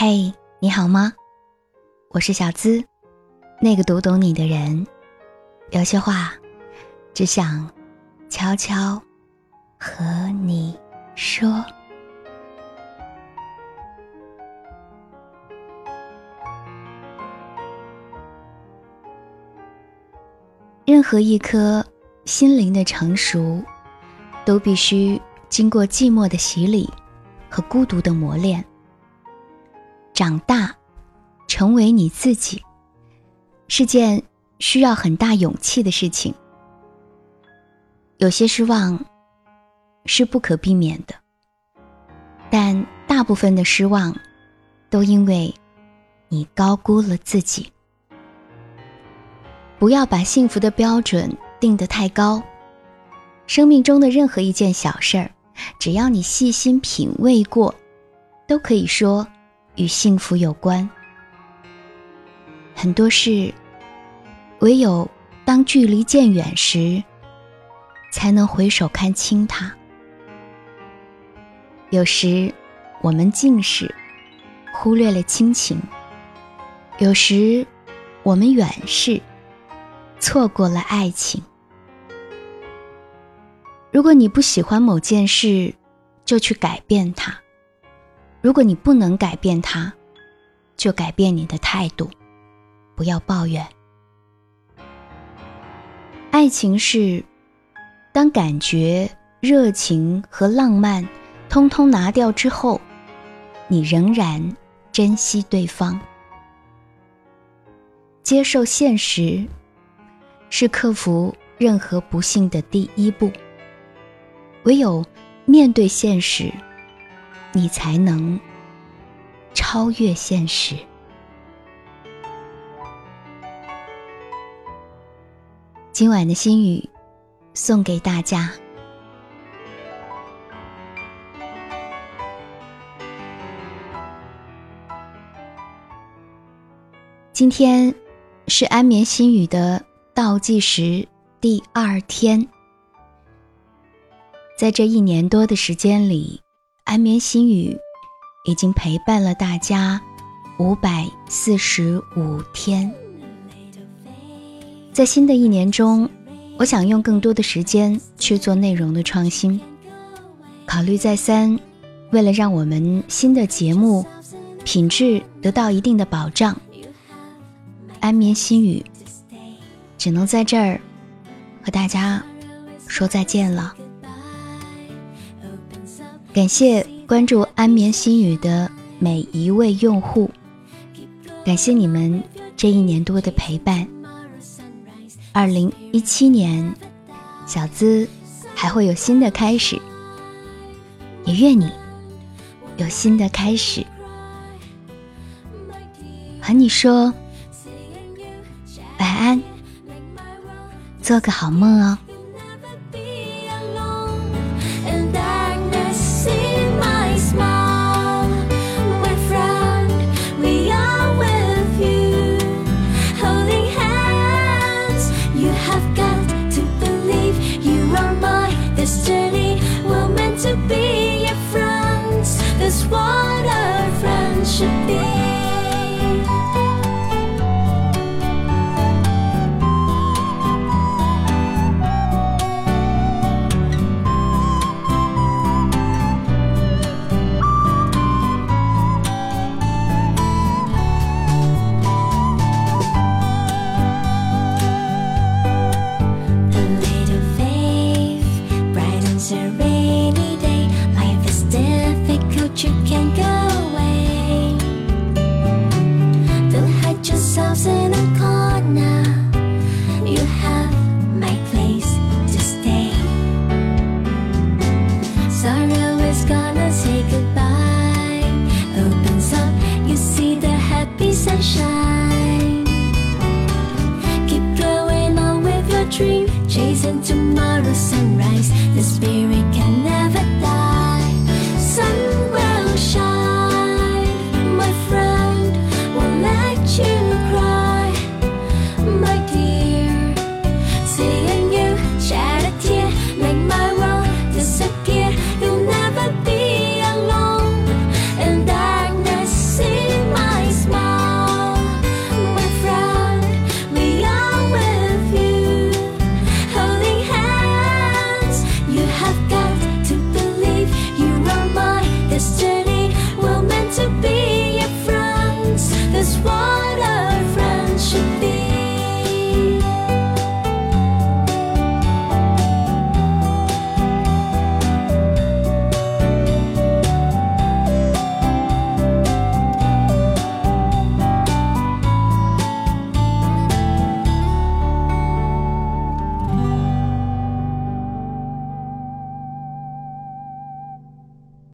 嘿，你好吗？我是小资，那个读懂你的人。有些话，只想悄悄和你说。任何一颗心灵的成熟，都必须经过寂寞的洗礼和孤独的磨练。长大，成为你自己，是件需要很大勇气的事情。有些失望是不可避免的，但大部分的失望，都因为你高估了自己。不要把幸福的标准定得太高。生命中的任何一件小事儿，只要你细心品味过，都可以说与幸福有关。很多事，唯有当距离渐远时，才能回首看清它。有时，我们近视，忽略了亲情；有时，我们远视。错过了爱情。如果你不喜欢某件事，就去改变它；如果你不能改变它，就改变你的态度，不要抱怨。爱情是，当感觉、热情和浪漫通通拿掉之后，你仍然珍惜对方，接受现实。是克服任何不幸的第一步。唯有面对现实，你才能超越现实。今晚的心语送给大家。今天是安眠心语的。倒计时第二天，在这一年多的时间里，安眠心语已经陪伴了大家五百四十五天。在新的一年中，我想用更多的时间去做内容的创新。考虑再三，为了让我们新的节目品质得到一定的保障，安眠心语。只能在这儿和大家说再见了。感谢关注安眠心语的每一位用户，感谢你们这一年多的陪伴。二零一七年，小资还会有新的开始，也愿你有新的开始。和你说晚安。做个好梦哦。sun.